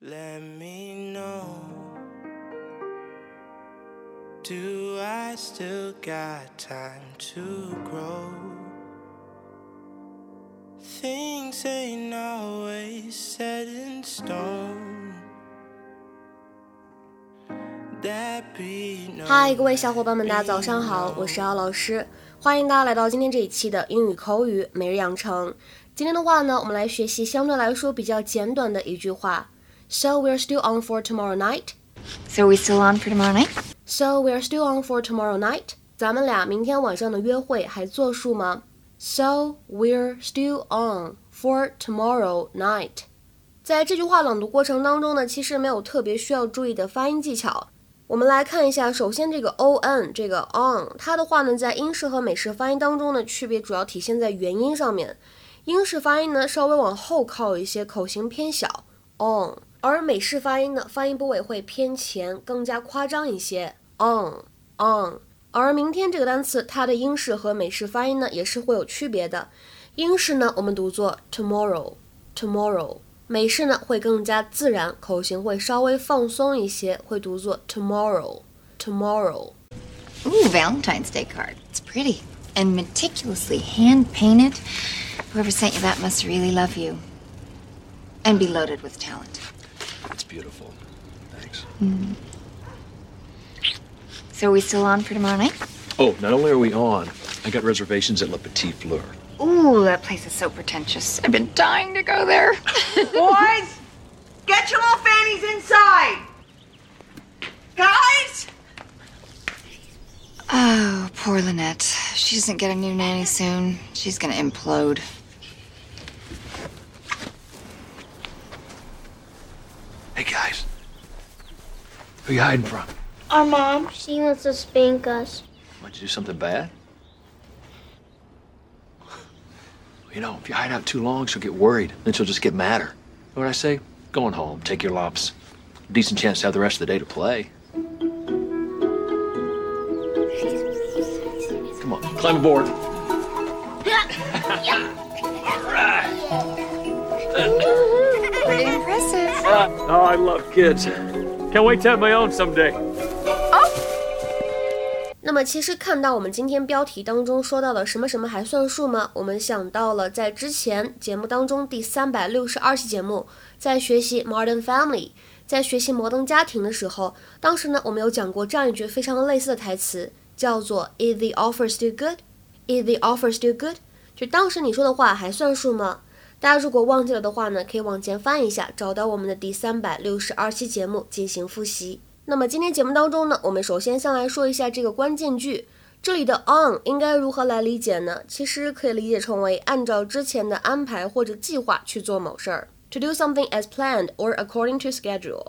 Let me know. Do I still got time to grow? Things ain't always set in stone. That be no. Hi，各位小伙伴们，大家早上好，我是阿老师，欢迎大家来到今天这一期的英语口语每日养成。今天的话呢，我们来学习相对来说比较简短的一句话。So we're still on for tomorrow night. So w e still on for tomorrow night. So we're still on for tomorrow night. 咱们俩明天晚上的约会还作数吗？So we're still on for tomorrow night. 在这句话朗读过程当中呢，其实没有特别需要注意的发音技巧。我们来看一下，首先这个 on 这个 on，它的话呢，在英式和美式发音当中呢，区别主要体现在元音上面。英式发音呢，稍微往后靠一些，口型偏小 on。而美式发音呢，发音部位会偏前，更加夸张一些。on on。而明天这个单词，它的英式和美式发音呢，也是会有区别的。英式呢，我们读作 tomorrow tomorrow。美式呢，会更加自然，口型会稍微放松一些，会读作 tomorrow tomorrow。Ooh, Valentine's Day card. It's pretty and meticulously hand painted. Whoever sent you that must really love you and be loaded with talent. beautiful. Thanks. Mm. So are we still on for tomorrow night? Oh, not only are we on, I got reservations at Le Petit Fleur. Ooh, that place is so pretentious. I've been dying to go there. Boys, get your little fannies inside. Guys! Oh, poor Lynette. She doesn't get a new nanny soon. She's gonna implode. Who you hiding from? Our mom. She wants to spank us. Want you do something bad? You know, if you hide out too long, she'll get worried. Then she'll just get madder. You know what I say? Going home, take your lops. Decent chance to have the rest of the day to play. Come on, climb aboard. All right. Pretty impressive. Uh, oh, I love kids. Can't wait to have my own someday。那么，其实看到我们今天标题当中说到的“什么什么还算数吗？”我们想到了在之前节目当中第三百六十二期节目，在学习《Modern Family》在学习《摩登家庭》的时候，当时呢，我们有讲过这样一句非常类似的台词，叫做 “Is the offer still good? Is the offer still good?” 就当时你说的话还算数吗？大家如果忘记了的话呢，可以往前翻一下，找到我们的第三百六十二期节目进行复习。那么今天节目当中呢，我们首先先来说一下这个关键句，这里的 on 应该如何来理解呢？其实可以理解成为按照之前的安排或者计划去做某事儿，to do something as planned or according to schedule。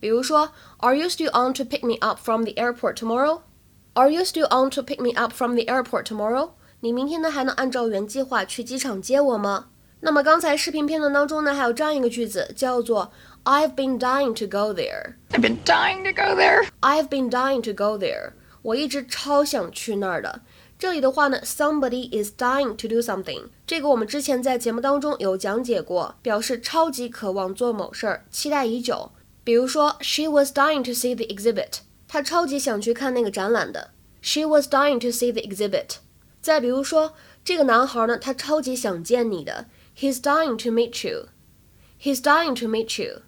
比如说，Are you still on to pick me up from the airport tomorrow？Are you still on to pick me up from the airport tomorrow？你明天呢还能按照原计划去机场接我吗？那么刚才视频片段当中呢，还有这样一个句子叫做 I've been dying to go there. I've been dying to go there. I've been dying to go there. 我一直超想去那儿的。这里的话呢，somebody is dying to do something. 这个我们之前在节目当中有讲解过，表示超级渴望做某事儿，期待已久。比如说，she was dying to see the exhibit. 她超级想去看那个展览的。she was dying to see the exhibit. 再比如说，这个男孩呢，他超级想见你的。He's dying to meet you. He's dying to meet you.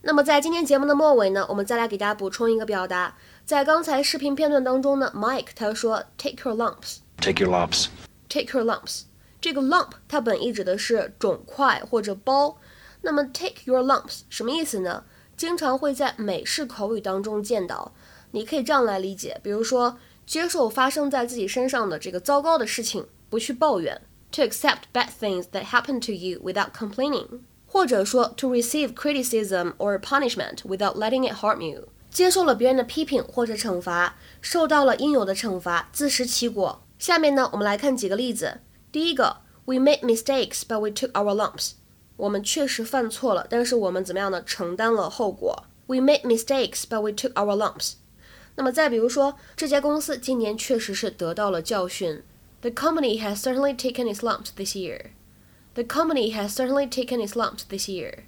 那么在今天节目的末尾呢，我们再来给大家补充一个表达。在刚才视频片段当中呢，Mike 他说，Take your lumps. Take your lumps. Take your lumps. 这个 lump 它本意指的是肿块或者包。那么 take your lumps 什么意思呢？经常会在美式口语当中见到。你可以这样来理解，比如说接受发生在自己身上的这个糟糕的事情，不去抱怨。to accept bad things that happen to you without complaining，或者说 to receive criticism or punishment without letting it harm you。接受了别人的批评或者惩罚，受到了应有的惩罚，自食其果。下面呢，我们来看几个例子。第一个，We made mistakes, but we took our lumps。我们确实犯错了，但是我们怎么样呢？承担了后果。We made mistakes, but we took our lumps。那么再比如说，这家公司今年确实是得到了教训，the company has certainly taken its lumps this year. The company has certainly taken its lumps this year.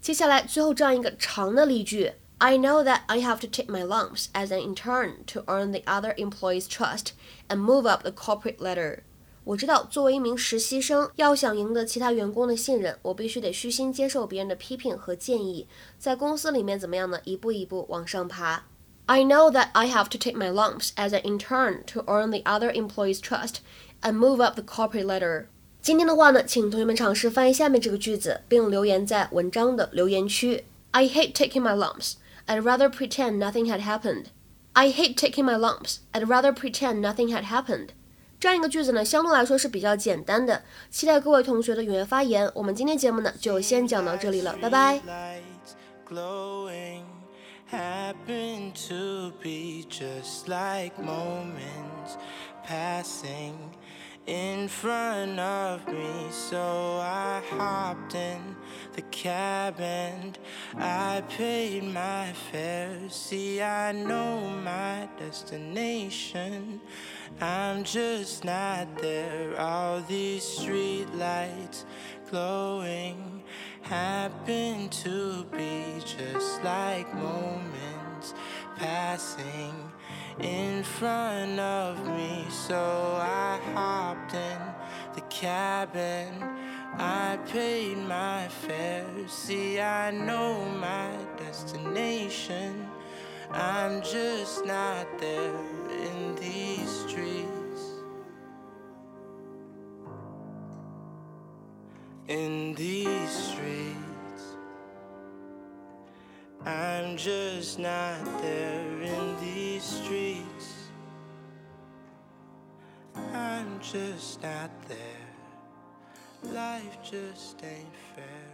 接下来最后这样一个长的例句：I know that I have to take my lumps as an intern to earn the other employees' trust and move up the corporate ladder. 我知道，作为一名实习生，要想赢得其他员工的信任，我必须得虚心接受别人的批评和建议，在公司里面怎么样呢？一步一步往上爬。I know that I have to take my lumps as an intern to earn the other employees' trust and move up the corporate ladder. 今天的话呢，请同学们尝试翻译下面这个句子，并留言在文章的留言区。I hate taking my lumps. I'd rather pretend nothing had happened. I hate taking my lumps. I'd rather pretend nothing had happened. 这样一个句子呢，相对来说是比较简单的。期待各位同学的踊跃发言。我们今天节目呢，就先讲到这里了，拜拜。happen to be just like moments passing in front of me. So I hopped in the cab and I paid my fare. See, I know my destination. I'm just not there. All these streetlights glowing happen to be just like moments passing in front of me. So I hopped in the cabin. I paid my fare. See, I know my destination. I'm just not there. in these streets. I'm just not there in these streets. I'm just not there. Life just ain't fair.